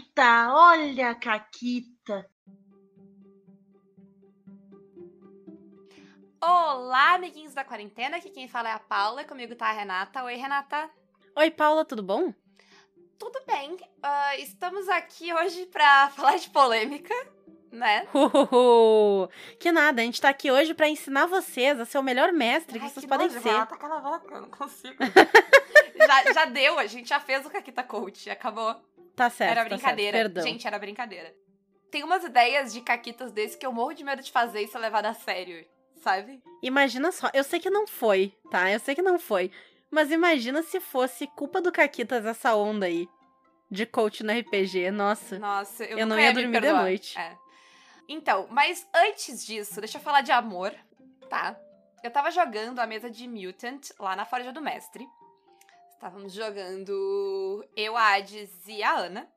Caquita, olha a Caquita. Olá, amiguinhos da quarentena. Aqui quem fala é a Paula. Comigo tá a Renata. Oi, Renata. Oi, Paula, tudo bom? Tudo bem. Uh, estamos aqui hoje pra falar de polêmica, né? Uhuhu. Que nada, a gente tá aqui hoje pra ensinar vocês a ser o melhor mestre Ai, que vocês que podem nojo, ser. Renata, cala a boca, eu não consigo. já, já deu, a gente já fez o Caquita Coach, acabou. Tá certo. era tá certo, brincadeira. Gente, era brincadeira. Tem umas ideias de caquitas desse que eu morro de medo de fazer e ser levada a sério, sabe? Imagina só, eu sei que não foi, tá? Eu sei que não foi. Mas imagina se fosse culpa do Caquitas essa onda aí. De coach no RPG, nossa. Nossa, eu, Eu não ia me dormir de noite. É. Então, mas antes disso, deixa eu falar de amor, tá? Eu tava jogando a mesa de Mutant lá na Forja do Mestre. Estávamos jogando eu, a Hades e a Ana.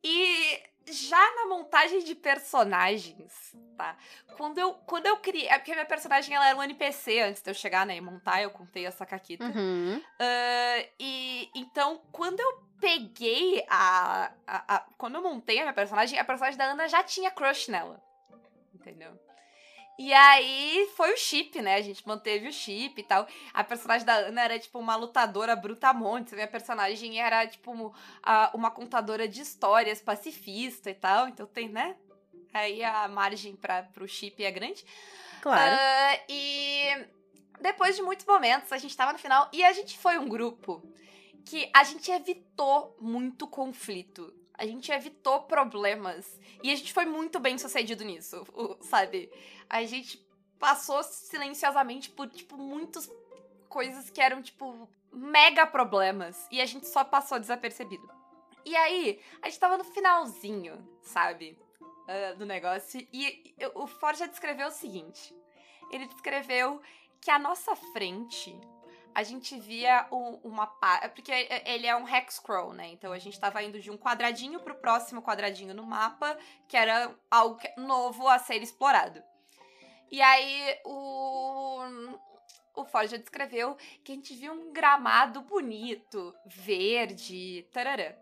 E já na montagem de personagens, tá? Quando eu, quando eu criei. É porque a minha personagem ela era um NPC antes de eu chegar, né? E montar, eu contei essa caquita. Uhum. Ah, e então, quando eu peguei a, a, a- Quando eu montei a minha personagem, a personagem da Ana já tinha crush nela. Entendeu? E aí foi o chip, né? A gente manteve o chip e tal. A personagem da Ana era tipo uma lutadora brutamontes. A minha personagem era tipo uma contadora de histórias pacifista e tal. Então tem, né? Aí a margem para pro chip é grande. Claro. Ah, e depois de muitos momentos, a gente tava no final e a gente foi um grupo que a gente evitou muito conflito. A gente evitou problemas. E a gente foi muito bem sucedido nisso, o- sabe? A gente passou silenciosamente por, tipo, muitas coisas que eram, tipo, mega problemas. E a gente só passou desapercebido. E aí, a gente tava no finalzinho, sabe? ah, do negócio. E eu- o Forja descreveu o seguinte: ele descreveu que à nossa frente a gente via um- uma pá. Porque ele é um hex scroll, né? Então a gente tava indo de um quadradinho pro próximo quadradinho no mapa, que era algo novo a ser explorado. E aí o. O Forja descreveu que a gente viu um gramado bonito, verde, tarará.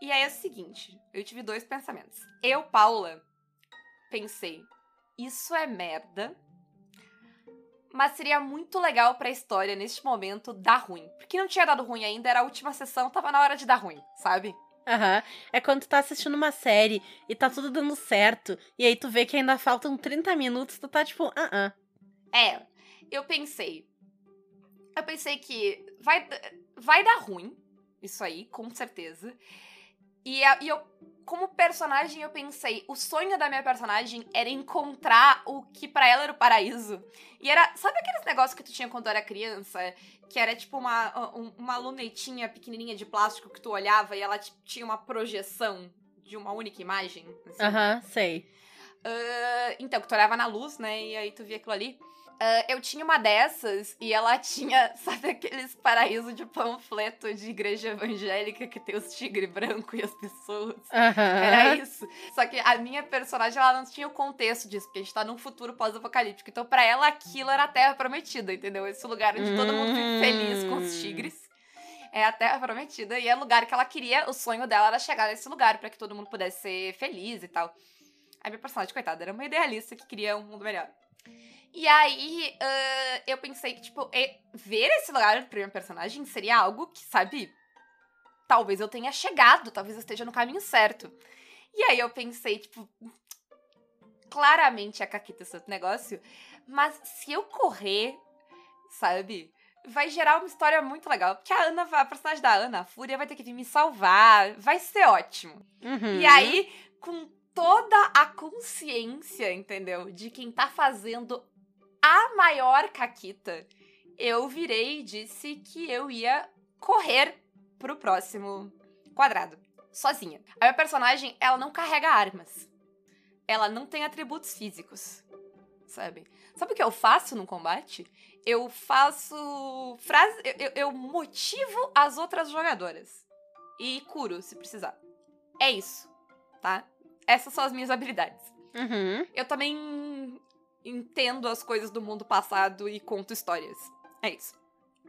E aí é o seguinte, eu tive dois pensamentos. Eu, Paula, pensei, isso é merda, mas seria muito legal pra história neste momento dar ruim. Porque não tinha dado ruim ainda, era a última sessão, tava na hora de dar ruim, sabe? Aham. É quando tu tá assistindo uma série e tá tudo dando certo. E aí tu vê que ainda faltam 30 minutos, tu tá tipo, ah, ah. É, eu pensei. Eu pensei que vai, vai dar ruim, isso aí, com certeza. E, a- e eu, como personagem, eu pensei, o sonho da minha personagem era encontrar o que pra ela era o paraíso. E era, sabe aqueles negócios que tu tinha quando era criança? Que era tipo uma, um- uma lunetinha pequenininha de plástico que tu olhava e ela tipo, tinha uma projeção de uma única imagem? assim? Aham, sei. Ah, então, que tu olhava na luz, né? E aí tu via aquilo ali. Ah, eu tinha uma dessas e ela tinha, sabe, aqueles paraíso de panfleto de igreja evangélica que tem os tigres brancos e as pessoas. Aham. Era isso. Só que a minha personagem, ela não tinha o contexto disso, porque a gente tá num futuro pós-apocalíptico. Então, pra ela, aquilo era a Terra Prometida, entendeu? Esse lugar onde todo mundo vive feliz com os Hum. tigres. É a Terra Prometida. E é o lugar que ela queria, o sonho dela era chegar nesse lugar, pra que todo mundo pudesse ser feliz e tal. A minha personagem, coitada, era uma idealista que queria um mundo melhor. E aí, ah, eu pensei que, tipo, e- ver esse lugar pra minha personagem seria algo que, sabe, talvez eu tenha chegado, talvez eu esteja no caminho certo. E aí eu pensei, tipo, claramente a Caquita esse outro negócio, mas se eu correr, sabe, vai gerar uma história muito legal. Porque a Ana, a personagem da Ana, a Fúria, vai ter que vir me salvar, vai ser ótimo. Uhum. E aí, com toda a consciência, entendeu? De quem tá fazendo a maior caquita, eu virei e disse que eu ia correr pro próximo quadrado, sozinha. A minha personagem, ela não carrega armas. Ela não tem atributos físicos, sabe? Sabe o que eu faço no combate? Eu faço frase, eu, eu- motivo as outras jogadoras e curo se precisar. É isso, tá? Essas são as minhas habilidades. Uhum. Eu também entendo as coisas do mundo passado e conto histórias. É isso.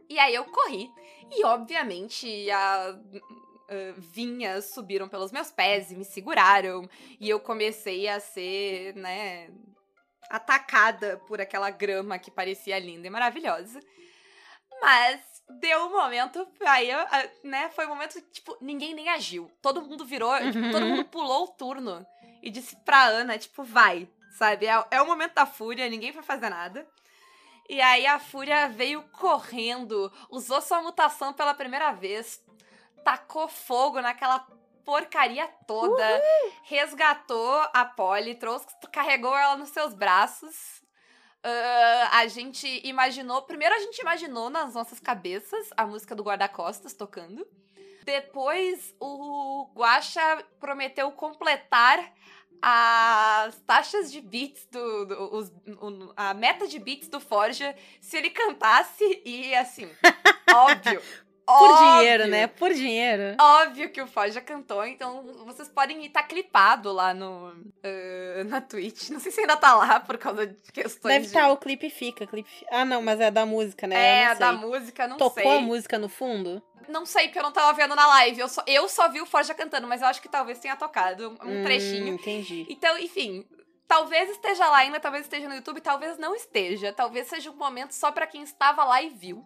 E aí eu corri. E obviamente a, uh, vinhas subiram pelos meus pés e me seguraram. E eu comecei a ser, né, atacada por aquela grama que parecia linda e maravilhosa. Mas deu um momento, aí, né, foi um momento que, tipo, ninguém nem agiu. Todo mundo virou, uhum. tipo, todo mundo pulou o turno e disse pra Ana, tipo, vai, sabe? É, é o momento da fúria, ninguém vai fazer nada. E aí a Fúria veio correndo, usou sua mutação pela primeira vez, tacou fogo naquela porcaria toda, Uhul. resgatou a Polly, trouxe, carregou ela nos seus braços. Uh, a gente imaginou. Primeiro a gente imaginou nas nossas cabeças a música do guarda-costas tocando. Depois o Guacha prometeu completar as taxas de beats do. do os, o, a meta de beats do Forja se ele cantasse e assim. óbvio. Por óbvio, dinheiro, né? Por dinheiro. Óbvio que o Forja cantou, então vocês podem estar tá clipado lá no uh, na Twitch. Não sei se ainda tá lá por causa de questões. Deve estar, tá, o clipe fica. Clipe... Ah, não, mas é da música, né? É, da música, não Tocou sei. Tocou a música no fundo? Não sei, porque eu não tava vendo na live. Eu só, eu só vi o Forja cantando, mas eu acho que talvez tenha tocado um hum, trechinho. Entendi. Então, enfim, talvez esteja lá ainda, talvez esteja no YouTube, talvez não esteja. Talvez seja um momento só para quem estava lá e viu.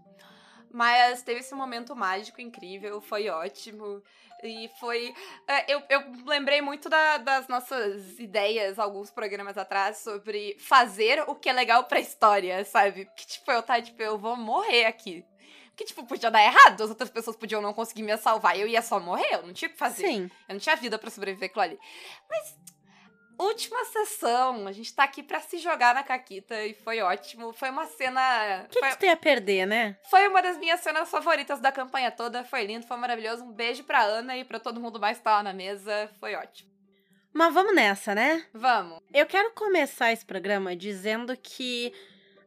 Mas teve esse momento mágico incrível, foi ótimo. E foi. É, eu, eu lembrei muito da, das nossas ideias alguns programas atrás sobre fazer o que é legal pra história, sabe? Que tipo, eu tá, tipo, eu vou morrer aqui. Que, tipo, podia dar errado, as outras pessoas podiam não conseguir me salvar, eu ia só morrer, eu não tinha o que fazer. Sim. Eu não tinha vida para sobreviver aquilo ali. Mas, última sessão, a gente tá aqui para se jogar na Caquita e foi ótimo. Foi uma cena. O que, foi... que tu ia perder, né? Foi uma das minhas cenas favoritas da campanha toda, foi lindo, foi maravilhoso. Um beijo pra Ana e pra todo mundo mais que tá lá na mesa, foi ótimo. Mas vamos nessa, né? Vamos. Eu quero começar esse programa dizendo que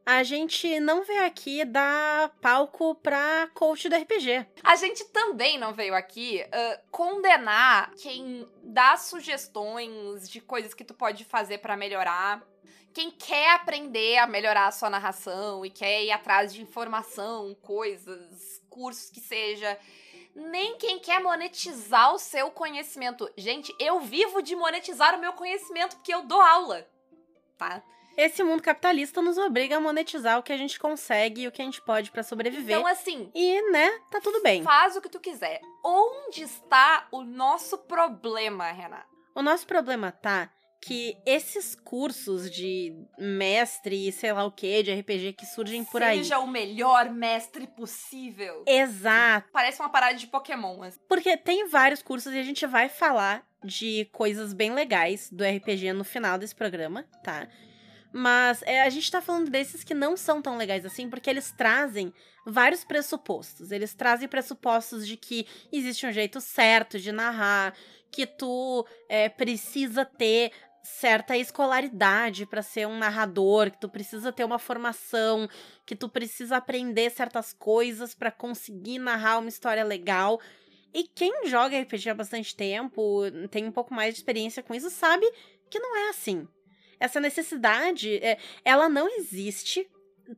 a gente não veio aqui dar palco pra coach do RPG. A gente também não veio aqui uh, condenar quem dá sugestões de coisas que tu pode fazer para melhorar. Quem quer aprender a melhorar a sua narração e quer ir atrás de informação, coisas, cursos que seja nem quem quer monetizar o seu conhecimento. Gente, eu vivo de monetizar o meu conhecimento porque eu dou aula, tá? Esse mundo capitalista nos obriga a monetizar o que a gente consegue e o que a gente pode para sobreviver. Então, assim. E, né, tá tudo bem. Faz o que tu quiser. Onde está o nosso problema, Renata? O nosso problema tá que esses cursos de mestre e sei lá o que, de RPG que surgem por Seja aí. Seja o melhor mestre possível. Exato. Parece uma parada de Pokémon. Assim. Porque tem vários cursos e a gente vai falar de coisas bem legais do RPG no final desse programa, tá? Mas é, a gente tá falando desses que não são tão legais assim, porque eles trazem vários pressupostos. Eles trazem pressupostos de que existe um jeito certo de narrar, que tu é, precisa ter certa escolaridade para ser um narrador, que tu precisa ter uma formação, que tu precisa aprender certas coisas para conseguir narrar uma história legal. E quem joga RPG há bastante tempo, tem um pouco mais de experiência com isso, sabe que não é assim essa necessidade, é, ela não existe.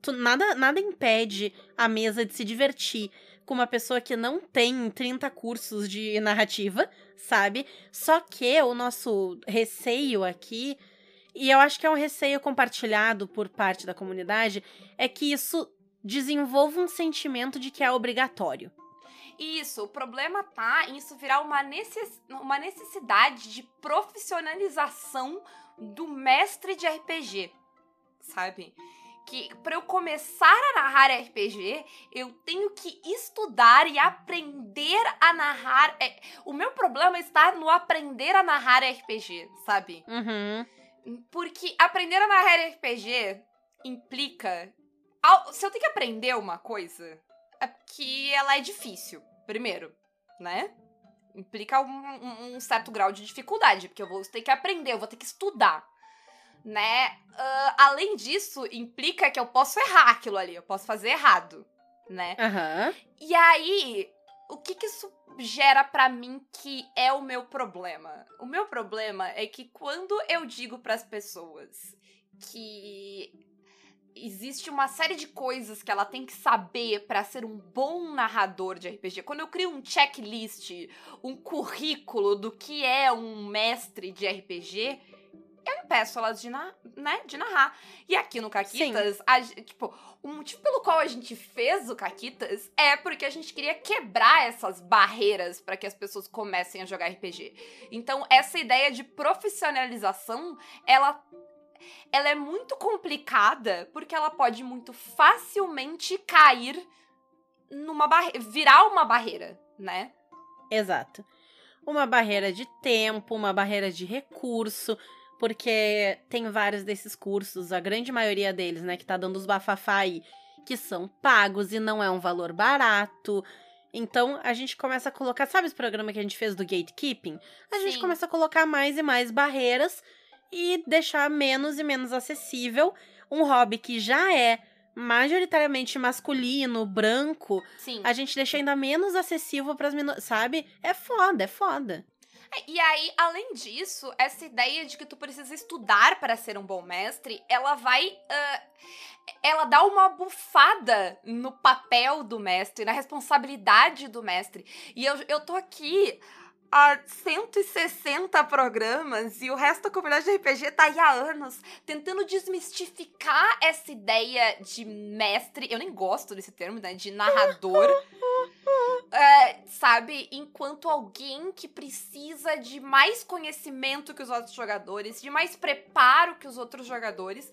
Tu, nada, nada impede a mesa de se divertir com uma pessoa que não tem 30 cursos de narrativa, sabe? Só que o nosso receio aqui, e eu acho que é um receio compartilhado por parte da comunidade, é que isso desenvolva um sentimento de que é obrigatório. Isso, o problema tá em isso virar uma, necess... uma necessidade de profissionalização do mestre de RPG, sabe? Que para eu começar a narrar RPG, eu tenho que estudar e aprender a narrar. É, o meu problema está no aprender a narrar RPG, sabe? Uhum. Porque aprender a narrar RPG implica. Se eu tenho que aprender uma coisa, é que ela é difícil, primeiro, né? Implica um, um, certo grau de dificuldade, porque eu vou ter que aprender, eu vou ter que estudar. Né? Uh, além disso, implica que eu posso errar aquilo ali, eu posso fazer errado, né? Uhum. E aí, o que, que isso gera para mim que é o meu problema? O meu problema é que quando eu digo para as pessoas que existe uma série de coisas que ela tem que saber para ser um bom narrador de RPG. Quando eu crio um checklist, um currículo do que é um mestre de RPG, eu impeço elas de, na, né, de narrar. E aqui no Caquitas, a, tipo, o motivo pelo qual a gente fez o Caquitas é porque a gente queria quebrar essas barreiras para que as pessoas comecem a jogar RPG. Então, essa ideia de profissionalização, ela ela é muito complicada porque ela pode muito facilmente cair numa barreira, virar uma barreira, né? Exato. Uma barreira de tempo, uma barreira de recurso, porque tem vários desses cursos, a grande maioria deles, né, que tá dando os bafafá aí, que são pagos e não é um valor barato. Então a gente começa a colocar, sabe esse programa que a gente fez do gatekeeping? A Sim. gente começa a colocar mais e mais barreiras e deixar menos e menos acessível um hobby que já é majoritariamente masculino, branco, Sim. a gente deixa ainda menos acessível para as minorias, sabe? É foda, é foda. É, E aí, além disso, essa ideia de que tu precisa estudar para ser um bom mestre, ela vai. ah, ela dá uma bufada no papel do mestre, na responsabilidade do mestre. E eu, eu tô aqui há 160 programas e o resto da comunidade de RPG tá aí há anos tentando desmistificar essa ideia de mestre. Eu nem gosto desse termo, né? De narrador. É, sabe, enquanto alguém que precisa de mais conhecimento que os outros jogadores, de mais preparo que os outros jogadores,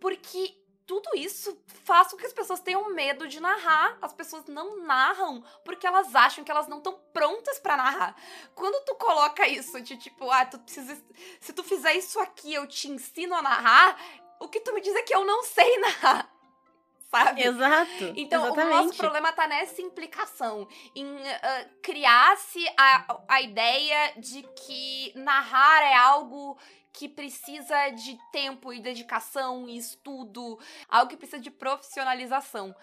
porque tudo isso faz com que as pessoas tenham medo de narrar. As pessoas não narram porque elas acham que elas não estão prontas pra narrar. Quando tu coloca isso de tipo, ah, tu precisa. Se tu fizer isso aqui, eu te ensino a narrar, o que tu me diz é que eu não sei narrar. Sabe? Exato. Então, exatamente. o nosso problema tá nessa implicação, em ah, criar-se a, a ideia de que narrar é algo que precisa de tempo e dedicação e estudo, algo que precisa de profissionalização.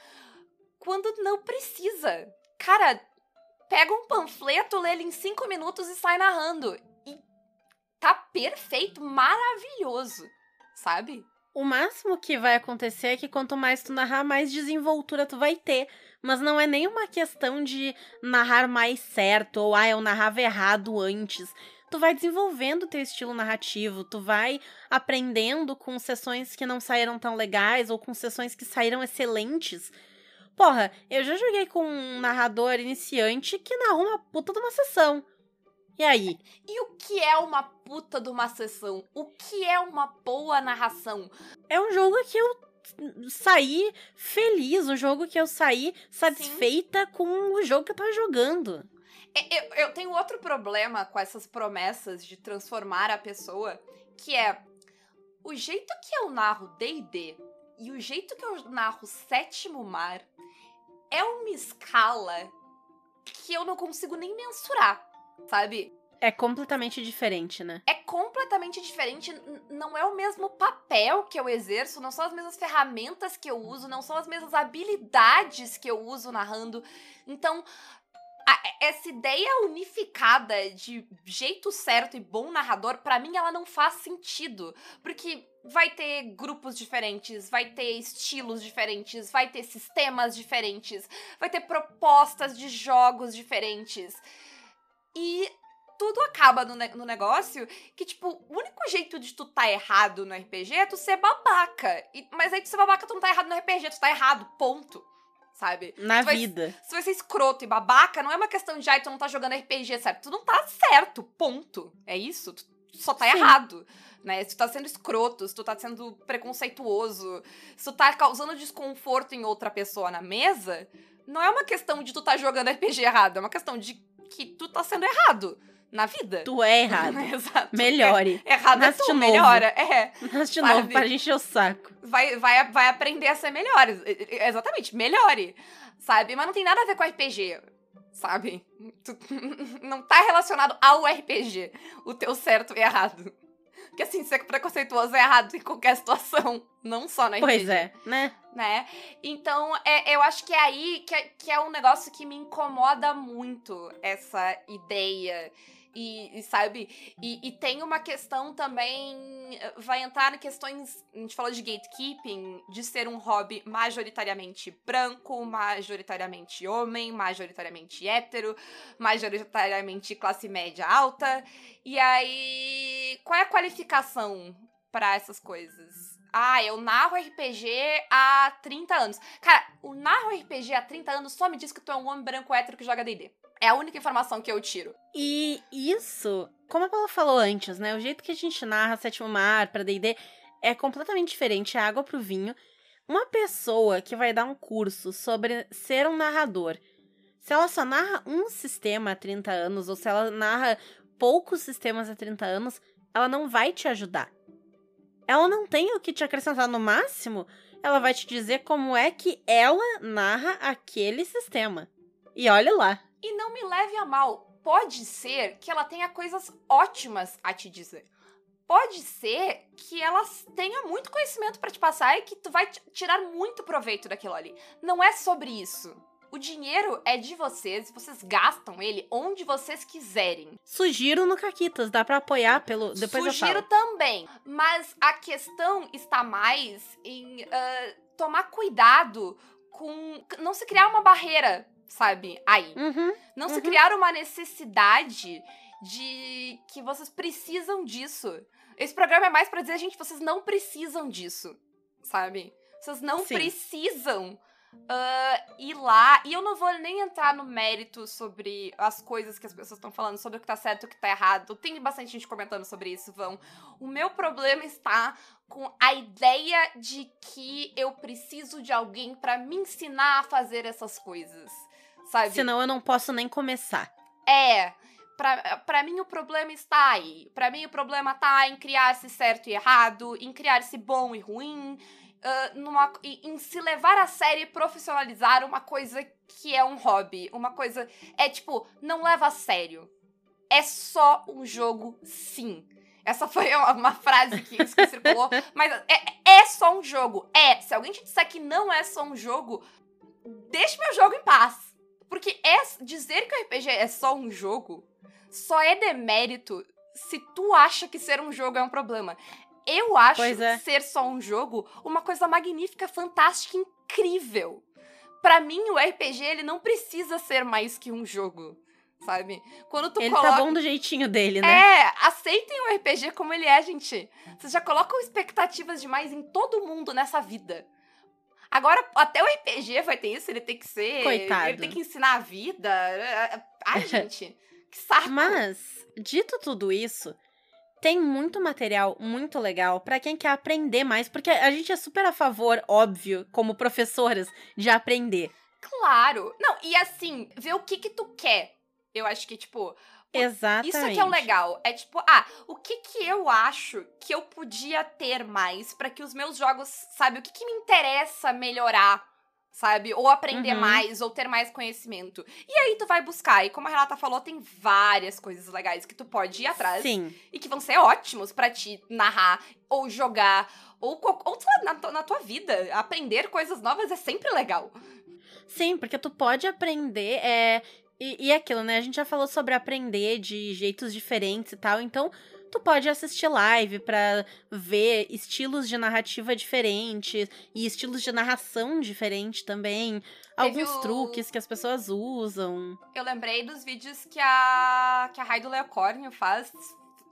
Quando não precisa. Cara, pega um panfleto, lê ele em cinco minutos e sai narrando. E tá perfeito, maravilhoso, sabe? O máximo que vai acontecer é que quanto mais tu narrar, mais desenvoltura tu vai ter. Mas não é nenhuma questão de narrar mais certo ou ah, eu narrava errado antes. Tu vai desenvolvendo teu estilo narrativo, tu vai aprendendo com sessões que não saíram tão legais ou com sessões que saíram excelentes. Porra, eu já joguei com um narrador iniciante que narrou uma puta de uma sessão. E aí? E o que é uma puta de uma sessão? O que é uma boa narração? é um jogo que eu saí feliz, um jogo que eu saí satisfeita com o jogo que eu tava jogando. Eu, eu tenho outro problema com essas promessas de transformar a pessoa, que é o jeito que eu narro D&D e o jeito que eu narro Sétimo Mar é uma escala que eu não consigo nem mensurar, sabe? É completamente diferente, né? é completamente diferente, não é o mesmo papel que eu exerço, não são as mesmas ferramentas que eu uso, não são as mesmas habilidades que eu uso narrando. Então, a- essa ideia unificada de jeito certo e bom narrador, pra mim ela não faz sentido, porque vai ter grupos diferentes, vai ter estilos diferentes, vai ter sistemas diferentes, vai ter propostas de jogos diferentes. E tudo acaba no, ne- no negócio que, tipo, o único jeito de tu tá errado no RPG é tu ser babaca. E- mas aí tu ser babaca, tu não tá errado no RPG, tu tá errado, ponto. Sabe? Na Tu vai- vida. Se você é escroto e babaca, não é uma questão de, ai, tu não tá jogando RPG, certo? Tu não tá certo, ponto. É isso, tu só tá Sim. errado. Né? Se tu tá sendo escroto, se tu tá sendo preconceituoso, se tu tá causando desconforto em outra pessoa na mesa, não é uma questão de tu tá jogando RPG errado, é uma questão de que tu tá sendo errado na vida. Tu é errado. Exato. Melhore. Errado é Nasce tu, de novo. melhora. É. Mas de Sabe? novo, para encher o saco. Vai, vai, vai aprender a ser melhor. Ex- Exatamente, melhore. Sabe? Mas não tem nada a ver com RPG. Sabe? Tu- não tá relacionado ao RPG. O teu certo e errado. Porque assim, ser preconceituoso é errado em qualquer situação. Não só RPG. Pois é, né? né? Então, é, eu acho que é aí que é, que é um negócio que me incomoda muito, essa ideia. E, e sabe? E, e, tem uma questão também. Vai entrar em questões. A gente falou de gatekeeping, de ser um hobby majoritariamente branco, majoritariamente homem, majoritariamente hétero, majoritariamente classe média alta. E aí. Qual é a qualificação para essas coisas? Ah, eu narro RPG há 30 anos. Cara, o narro RPG há 30 anos só me diz que tu é um homem branco hétero que joga D&D. É a única informação que eu tiro. E isso, como a Paula falou antes, né? O jeito que a gente narra Sétimo Mar pra D&D é completamente diferente, é água pro vinho. Uma pessoa que vai dar um curso sobre ser um narrador, se ela só narra um sistema há 30 anos, ou se ela narra poucos sistemas há 30 anos, ela não vai te ajudar ela não tem o que te acrescentar no máximo, ela vai te dizer como é que ela narra aquele sistema. E olha lá. E não me leve a mal, pode ser que ela tenha coisas ótimas a te dizer. Pode ser que ela tenha muito conhecimento para te passar e que tu vai tirar muito proveito daquilo ali. Não é sobre isso. O dinheiro é de vocês, vocês gastam ele onde vocês quiserem. Sugiro no Caquitas, dá para apoiar pelo depois Sugiro também, mas a questão está mais em uh, tomar cuidado com não se criar uma barreira, sabe? Aí. Uhum, não uhum. se criar uma necessidade de que vocês precisam disso. Esse programa é mais para dizer, gente, vocês não precisam disso, sabe? Vocês não Sim. precisam uh, ir lá. E eu não vou nem entrar no mérito sobre as coisas que as pessoas estão falando, sobre o que tá certo e o que tá errado. Tem bastante gente comentando sobre isso, vão. O meu problema está com a ideia de que eu preciso de alguém para me ensinar a fazer essas coisas. Sabe? Senão eu não posso nem começar. É. Pra, pra mim o problema está aí. Pra mim o problema tá em criar-se certo e errado, em criar-se bom e ruim, uh, numa, em se levar a sério e profissionalizar uma coisa que é um hobby. Uma coisa. É tipo, não leva a sério. É só um jogo, sim. Essa foi uma, uma frase que, que circulou. mas é, é só um jogo. É. Se alguém te disser que não é só um jogo, deixe meu jogo em paz. Porque é, dizer que o RPG é só um jogo só é demérito se tu acha que ser um jogo é um problema. Eu acho é. ser só um jogo uma coisa magnífica, fantástica, incrível. Para mim, o RPG ele não precisa ser mais que um jogo, sabe? Quando tu ele coloca... tá bom do jeitinho dele, né? É, aceitem o RPG como ele é, gente. Vocês já colocam expectativas demais em todo mundo nessa vida. Agora, até o RPG vai ter isso, ele tem que ser. Coitado. Ele tem que ensinar a vida. Ai, gente, que saco. Mas, dito tudo isso, tem muito material muito legal para quem quer aprender mais, porque a gente é super a favor, óbvio, como professoras, de aprender. Claro. Não, e assim, ver o que que tu quer. Eu acho que, tipo, Exatamente. Isso que é o legal. É tipo, ah, o que que eu acho que eu podia ter mais para que os meus jogos, sabe, o que que me interessa melhorar sabe? Ou aprender uhum. mais, ou ter mais conhecimento. E aí tu vai buscar. E como a Renata falou, tem várias coisas legais que tu pode ir atrás. Sim. E que vão ser ótimos para ti narrar, ou jogar, ou, ou na, na tua vida. Aprender coisas novas é sempre legal. Sim, porque tu pode aprender. É... E, e aquilo, né? A gente já falou sobre aprender de jeitos diferentes e tal. Então, tu pode assistir live para ver estilos de narrativa diferentes e estilos de narração diferentes também. Teve alguns o... truques que as pessoas usam. Eu lembrei dos vídeos que a que a Rai do Leocórnio faz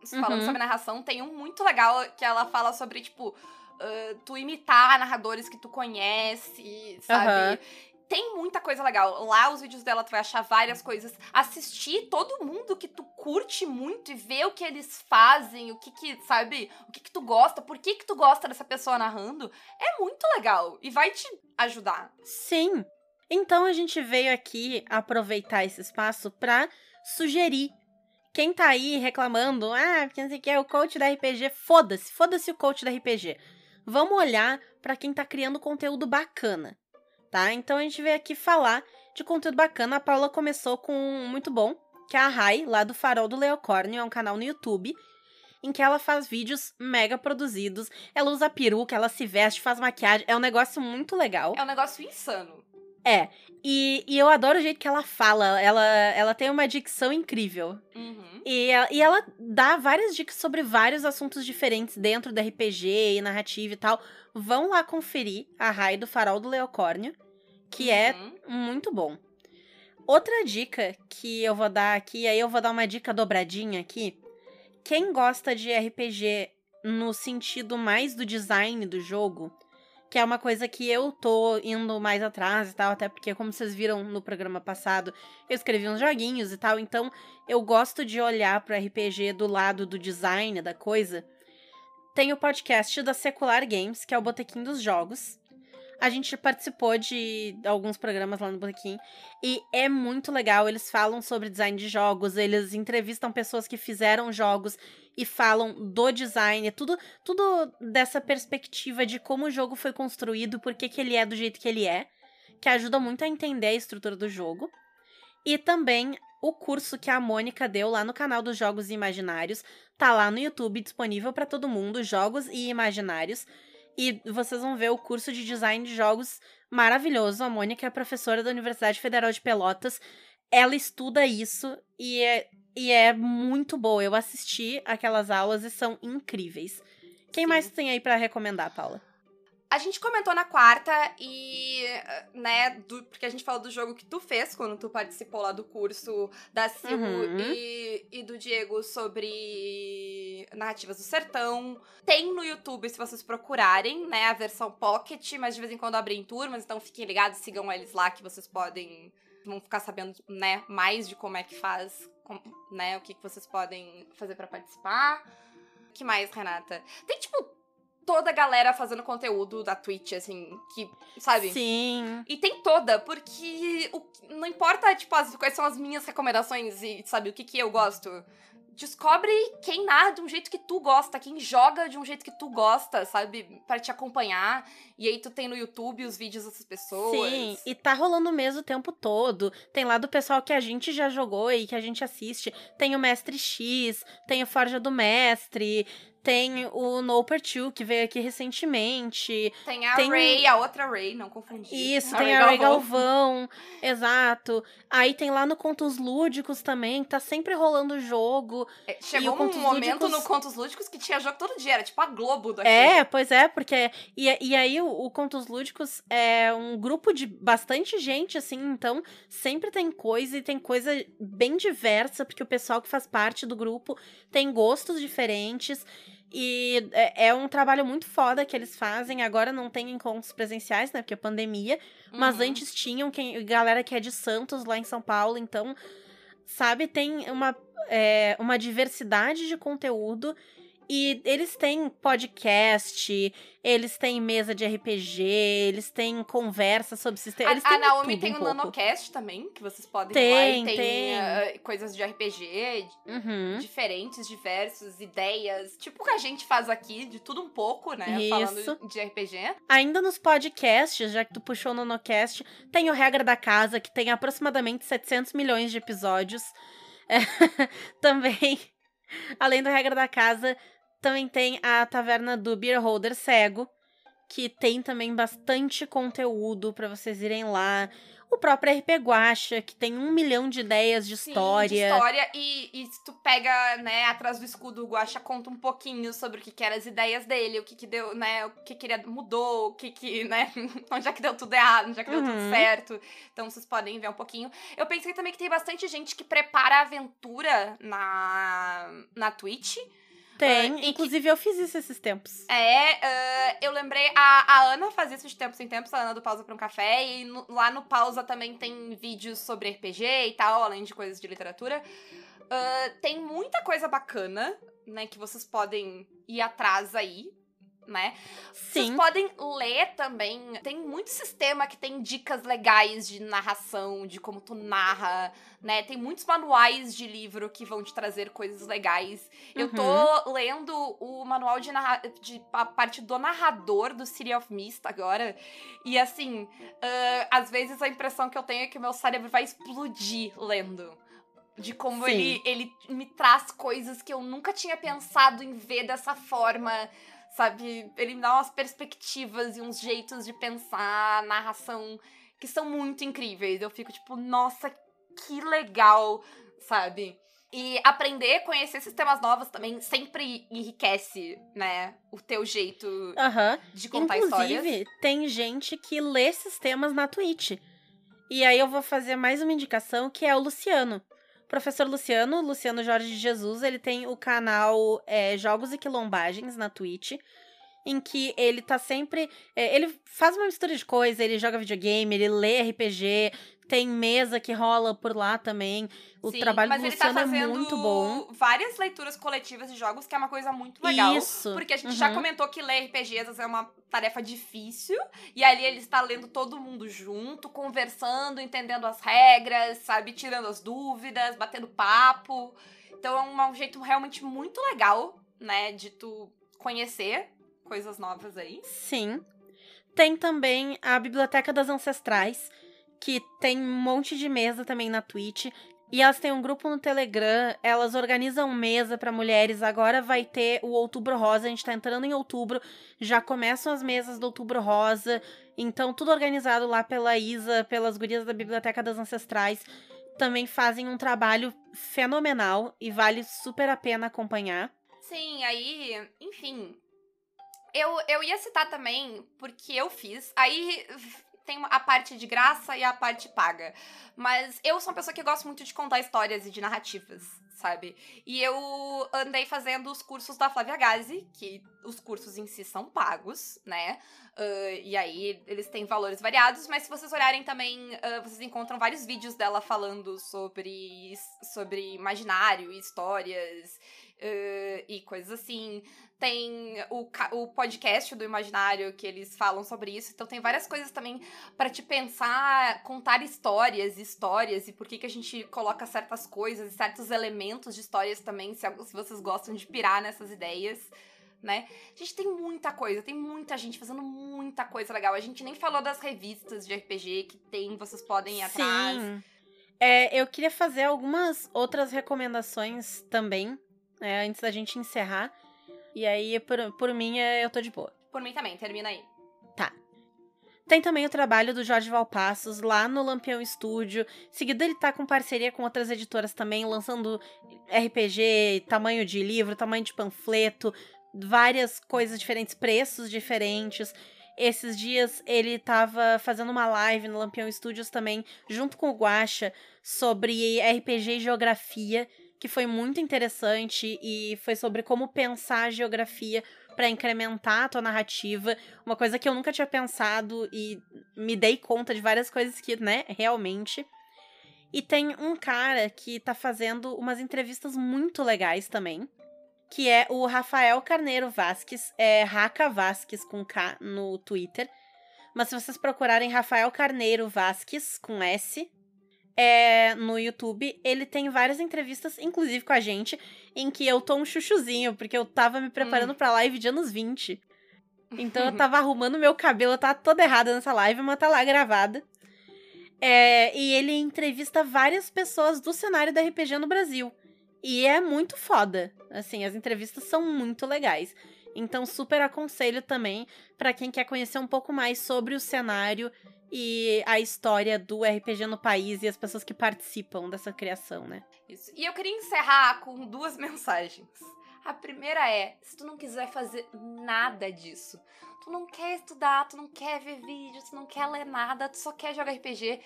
falando uhum. sobre narração. Tem um muito legal que ela fala sobre, tipo, uh, tu imitar narradores que tu conhece, sabe? Uhum tem muita coisa legal. Lá, os vídeos dela, tu vai achar várias coisas. Assistir todo mundo que tu curte muito e ver o que eles fazem, o que que, sabe, o que que tu gosta, por que que tu gosta dessa pessoa narrando, é muito legal e vai te ajudar. Sim. Então a gente veio aqui aproveitar esse espaço para sugerir quem tá aí reclamando, ah, porque não sei o que é o coach da RPG, foda-se, foda-se o coach da RPG. Vamos olhar para quem tá criando conteúdo bacana tá? Então a gente veio aqui falar de conteúdo bacana. A Paula começou com um muito bom, que é a Rai, lá do Farol do Leocórnio, é um canal no YouTube. em que ela faz vídeos mega produzidos. Ela usa peruca, ela se veste, faz maquiagem. É um negócio muito legal. É um negócio insano. É. E, e eu adoro o jeito que ela fala. Ela, ela tem uma dicção incrível. Uhum. E, e ela dá várias dicas sobre vários assuntos diferentes dentro da RPG e narrativa e tal. Vão lá conferir a Rai do Farol do Leocórnio, que é Uhum. muito bom. Outra dica que eu vou dar aqui, aí eu vou dar uma dica dobradinha aqui. Quem gosta de RPG no sentido mais do design do jogo, que é uma coisa que eu tô indo mais atrás e tal, até porque, como vocês viram no programa passado, eu escrevi uns joguinhos e tal, então eu gosto de olhar pro RPG do lado do design da coisa. Tem o podcast da Secular Games, que é o Botequim dos Jogos. A gente participou de alguns programas lá no Botequim e é muito legal. Eles falam sobre design de jogos, eles entrevistam pessoas que fizeram jogos e falam do design, tudo, tudo dessa perspectiva de como o jogo foi construído, por que que ele é do jeito que ele é, que ajuda muito a entender a estrutura do jogo. E também o curso que a Mônica deu lá no canal dos Jogos Imaginários, tá lá no YouTube disponível para todo mundo, Jogos e Imaginários. E vocês vão ver o curso de design de jogos maravilhoso. A Mônica é professora da Universidade Federal de Pelotas. Ela estuda isso e é, e é muito boa. Eu assisti aquelas aulas e são incríveis. Quem Sim. mais tem aí pra recomendar, Paula? A gente comentou na quarta e, né, do- porque a gente falou do jogo que tu fez quando tu participou lá do curso da Sil Uhum. e, e do Diego sobre narrativas do sertão. Tem no YouTube, se vocês procurarem, né, a versão Pocket, mas de vez em quando abrem turmas, então fiquem ligados, sigam eles lá que vocês podem vão ficar sabendo, né, mais de como é que faz, né, o que, que vocês podem fazer pra participar. O que mais, Renata? Tem, tipo, toda a galera fazendo conteúdo da Twitch, assim, que, sabe? Sim. E tem toda, porque o, não importa, tipo, as, quais são as minhas recomendações e, sabe, o que que eu gosto. Descobre quem narra de um jeito que tu gosta, quem joga de um jeito que tu gosta, sabe? Pra te acompanhar. E aí tu tem no YouTube os vídeos dessas pessoas. Sim, e tá rolando mesmo o tempo todo. Tem lá do pessoal que a gente já jogou e que a gente assiste. Tem o Mestre X, tem o Forja do Mestre, tem o Noper 2, que veio aqui recentemente. Tem a Tem- Ray, a outra Ray, não confundir. Isso, tem a Ray Galvão. Exato. Aí tem lá no Contos Lúdicos também, tá sempre rolando jogo. É, Chegou um momento Lúdicos- no Contos Lúdicos que tinha jogo todo dia, era tipo a Globo daqui. É, pois é, porque. E, e aí o, o Contos Lúdicos é um grupo de bastante gente, assim, então sempre tem coisa e tem coisa bem diversa, porque o pessoal que faz parte do grupo tem gostos diferentes. E é, é um trabalho muito foda que eles fazem. Agora não tem encontros presenciais, né? Porque é pandemia. Mas Uhum. antes tinham quem, galera que é de Santos, lá em São Paulo. Então, sabe, tem uma, é, uma diversidade de conteúdo. E eles têm podcast, eles têm mesa de RPG, eles têm conversa sobre sistema. Eles A, a têm Naomi tudo tem um. NanoCast também, que vocês podem Tem, lá e tem, tem. ah, coisas de RPG Uhum. diferentes, diversos, ideias. Tipo o que a gente faz aqui, de tudo um pouco, né? Isso. Falando de RPG. Ainda nos podcasts, já que tu puxou o NanoCast, tem o Regra da Casa, que tem aproximadamente 700 milhões de episódios. É, também, além do Regra da Casa, também tem a Taverna do Beer Holder Cego, que tem também bastante conteúdo pra vocês irem lá. O próprio RP Guacha, que tem um milhão de ideias de Sim, história. de história. E, e se tu pega, né, atrás do escudo, o Guaxa conta um pouquinho sobre o que, que eram as ideias dele, o que que deu, né, o que que ele mudou, o que que, né, onde é que deu tudo errado, onde é que deu tudo Uhum. certo. Então vocês podem ver um pouquinho. Eu pensei também que tem bastante gente que prepara a aventura na, na Twitch. Tem, Ah, e que- inclusive eu fiz isso esses tempos. É, ah, eu lembrei, a, a Ana fazia isso de tempos em tempos, a Ana do Pausa pra um Café, e no- lá no Pausa também tem vídeos sobre RPG e tal, além de coisas de literatura. Ah, tem muita coisa bacana, né, que vocês podem ir atrás aí, né? Vocês Sim. podem ler também. Tem muito sistema que tem dicas legais de narração, de como tu narra, né? Tem muitos manuais de livro que vão te trazer coisas legais. Eu Uhum. tô lendo o manual de, narra de a parte do narrador do City of Mist agora. E assim, ah, às vezes a impressão que eu tenho é que o meu cérebro vai explodir lendo. De como Sim. ele, ele me traz coisas que eu nunca tinha pensado em ver dessa forma, sabe? Ele me dá umas perspectivas e uns jeitos de pensar, narração, que são muito incríveis. Eu fico tipo, nossa, que legal, sabe? E aprender, conhecer sistemas novos também sempre enriquece, né? O teu jeito Aham. de contar histórias. Inclusive, tem gente que lê sistemas na Twitch. E aí eu vou fazer mais uma indicação, que é o Luciano. Professor Luciano, Luciano Jorge de Jesus, ele tem o canal é, Jogos e Quilombagens na Twitch, em que ele tá sempre. é, ele faz uma mistura de coisa, ele joga videogame, ele lê RPG, tem mesa que rola por lá também. O Sim, trabalho mas do ele tá Luciano é muito bom. várias leituras coletivas de jogos, que é uma coisa muito legal. Isso. Porque a gente já uhum. comentou que ler RPG às vezes é uma tarefa difícil. E ali ele está lendo todo mundo junto, conversando, entendendo as regras, sabe? Tirando as dúvidas, batendo papo. Então é um, um jeito realmente muito legal, né? De tu conhecer coisas novas aí. Sim. Tem também a Biblioteca das Ancestrais, que tem um monte de mesa também na Twitch. E elas têm um grupo no Telegram, elas organizam mesa para mulheres. Agora vai ter o Outubro Rosa, a gente tá entrando em outubro, já começam as mesas do Outubro Rosa. Então, tudo organizado lá pela Isa, pelas gurias da Biblioteca das Ancestrais. Também fazem um trabalho fenomenal e vale super a pena acompanhar. Sim, aí, enfim. Eu, eu ia citar também, porque eu fiz. Aí tem a parte de graça e a parte paga. Mas eu sou uma pessoa que gosta muito de contar histórias e de narrativas, sabe? E eu andei fazendo os cursos da Flávia Gazi, que os cursos em si são pagos, né? Ah, e aí eles têm valores variados, mas se vocês olharem também, ah, vocês encontram vários vídeos dela falando sobre, sobre imaginário histórias ah, e coisas assim. Tem o, o podcast do Imaginário que eles falam sobre isso. Então tem várias coisas também para te pensar, contar histórias, histórias e por que, que a gente coloca certas coisas, certos elementos de histórias também, se, se vocês gostam de pirar nessas ideias. Né? A gente tem muita coisa, tem muita gente fazendo muita coisa legal. A gente nem falou das revistas de RPG que tem, vocês podem ir atrás. Sim. É, eu queria fazer algumas outras recomendações também, né, antes da gente encerrar. E aí, por, por mim, é, eu tô de boa. Por mim também, termina aí. Tem também o trabalho do Jorge Valpassos lá no Lampião Studio. Seguido, ele tá com parceria com outras editoras também, lançando RPG, tamanho de livro, tamanho de panfleto, várias coisas diferentes, preços diferentes. Esses dias ele tava fazendo uma live no Lampião Studios também, junto com o Guaxa, sobre RPG e geografia, que foi muito interessante e foi sobre como pensar a geografia para incrementar a tua narrativa, uma coisa que eu nunca tinha pensado e me dei conta de várias coisas que, né, realmente. E tem um cara que tá fazendo umas entrevistas muito legais também, que é o Rafael Carneiro Vasques, é Raca Vasques com K no Twitter. Mas se vocês procurarem Rafael Carneiro Vasques com S, é, no YouTube, ele tem várias entrevistas, inclusive com a gente, em que eu tô um chuchuzinho, porque eu tava me preparando pra live de anos 20. Então eu tava arrumando meu cabelo, eu tava toda errada nessa live, mas tá lá gravada. É, e ele entrevista várias pessoas do cenário da RPG no Brasil. E é muito foda. Assim, as entrevistas são muito legais. Então, super aconselho também pra quem quer conhecer um pouco mais sobre o cenário e a história do RPG no país e as pessoas que participam dessa criação, né? Isso. E eu queria encerrar com duas mensagens. A primeira é: se tu não quiser fazer nada disso, tu não quer estudar, tu não quer ver vídeo, tu não quer ler nada, tu só quer jogar RPG,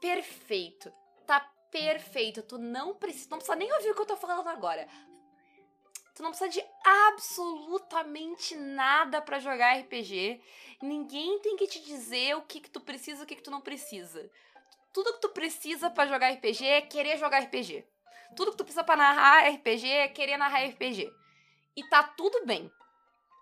perfeito. Tá perfeito. Tu não precisa, não precisa nem ouvir o que eu tô falando agora. Tu não precisa de absolutamente nada pra jogar RPG. Ninguém tem que te dizer o que que tu precisa e o que que tu não precisa. Tudo que tu precisa pra jogar RPG é querer jogar RPG. Tudo que tu precisa pra narrar RPG é querer narrar RPG. E tá tudo bem,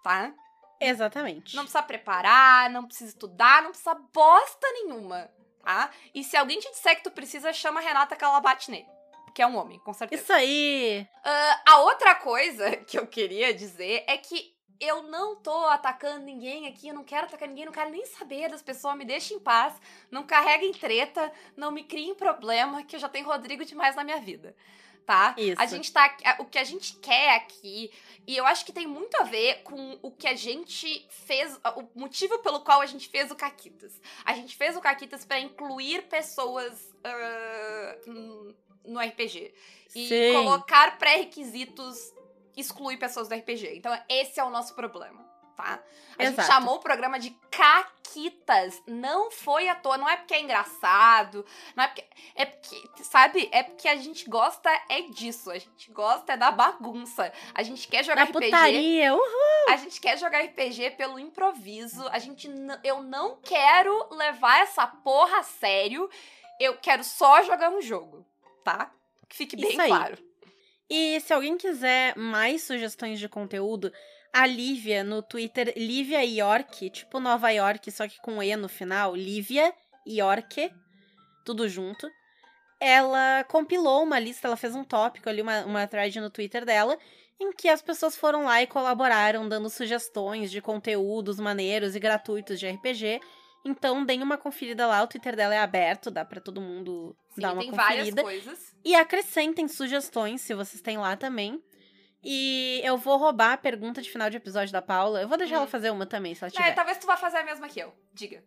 tá? Exatamente. Não precisa preparar, não precisa estudar, não precisa bosta nenhuma, tá? E se alguém te disser que tu precisa, chama a Renata que ela bate nele. Que é um homem, com certeza. Isso aí! Ah, a outra coisa que eu queria dizer é que eu não tô atacando ninguém aqui, eu não quero atacar ninguém, não quero nem saber das pessoas, me deixem em paz, não carreguem treta, não me criem problema, que eu já tenho Rodrigo demais na minha vida. Tá? Isso. A gente tá. O que a gente quer aqui, e eu acho que tem muito a ver com o que a gente fez, o motivo pelo qual a gente fez o Caquitas. A gente fez o Caquitas para incluir pessoas uh, no RPG. E Sim. colocar pré-requisitos exclui pessoas do RPG. Então, esse é o nosso problema, tá? A gente Exato. chamou o programa de Caquitas. Não foi à toa, não é porque é engraçado, não é porque. É porque, sabe? É porque a gente gosta é disso. A gente gosta é da bagunça. A gente quer jogar Na RPG. putaria, uhul. A gente quer jogar RPG pelo improviso. A gente eu não quero levar essa porra a sério. Eu quero só jogar um jogo, tá? Que fique bem claro. E se alguém quiser mais sugestões de conteúdo, a Lívia no Twitter, Lívia York, tipo Nova York, só que com E no final, Lívia York, tudo junto. Ela compilou uma lista, ela fez um tópico ali, uma, uma thread no Twitter dela, em que as pessoas foram lá e colaboraram, dando sugestões de conteúdos maneiros e gratuitos de RPG. Então, deem uma conferida lá, o Twitter dela é aberto, dá pra todo mundo Sim, dar uma tem várias conferida. coisas. E acrescentem sugestões, se vocês têm lá também. E eu vou roubar a pergunta de final de episódio da Paula. Eu vou deixar Hum. ela fazer uma também, se ela É, tiver. talvez tu vá fazer a mesma que eu. Diga.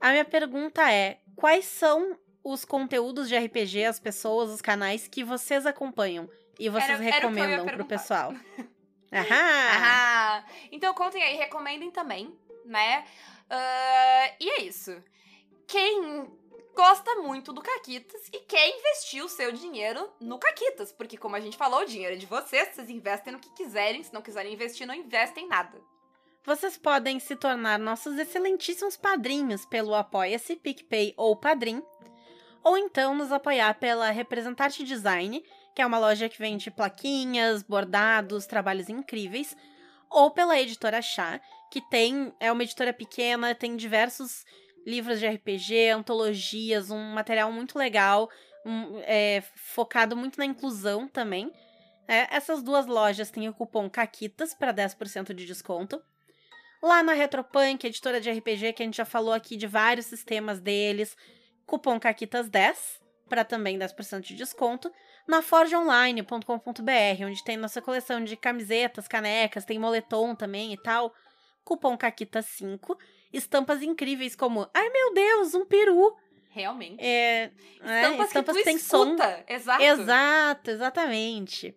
A minha pergunta é: quais são os conteúdos de RPG, as pessoas, os canais que vocês acompanham e vocês Era- era recomendam pro perguntar. pessoal? Ahá! Ah, então contem aí, recomendem também, né? Ah, e é isso. Quem gosta muito do Caquitas e quer investir o seu dinheiro no Caquitas, porque como a gente falou, o dinheiro é de vocês, vocês investem no que quiserem, se não quiserem investir, não investem em nada. Vocês podem se tornar nossos excelentíssimos padrinhos pelo Apoia-se, PicPay ou Padrim, ou então nos apoiar pela Representarte Design, que é uma loja que vende plaquinhas, bordados, trabalhos incríveis, ou pela Editora Chá, que tem é uma editora pequena, tem diversos livros de RPG, antologias, um material muito legal, um, é, focado muito na inclusão também. É, essas duas lojas têm o cupom CAQUITAS para 10% de desconto. Lá na Retropunk, editora de RPG, que a gente já falou aqui de vários sistemas deles, cupom CAQUITAS10 para também 10% de desconto. Na forgeonline.com.br, onde tem nossa coleção de camisetas, canecas, tem moletom também e tal. Cupom CAQUITAS5. Estampas incríveis como, ai meu Deus, um peru. Realmente. É, é, Estampas, estampas que que som escuta. Exato. Exato, exatamente.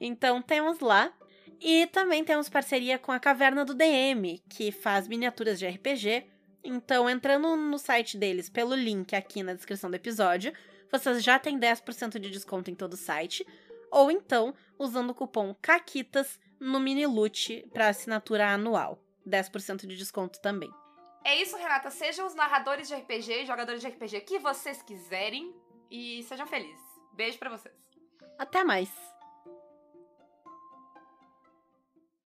Então temos lá. E também temos parceria com a Caverna do DM, que faz miniaturas de RPG. Então, entrando no site deles pelo link aqui na descrição do episódio, vocês já têm 10% de desconto em todo o site. Ou então, usando o cupom CAQUITAS no Minilute para assinatura anual. 10% de desconto também. É isso, Renata. Sejam os narradores de RPG e jogadores de RPG que vocês quiserem e sejam felizes. Beijo pra vocês. Até mais!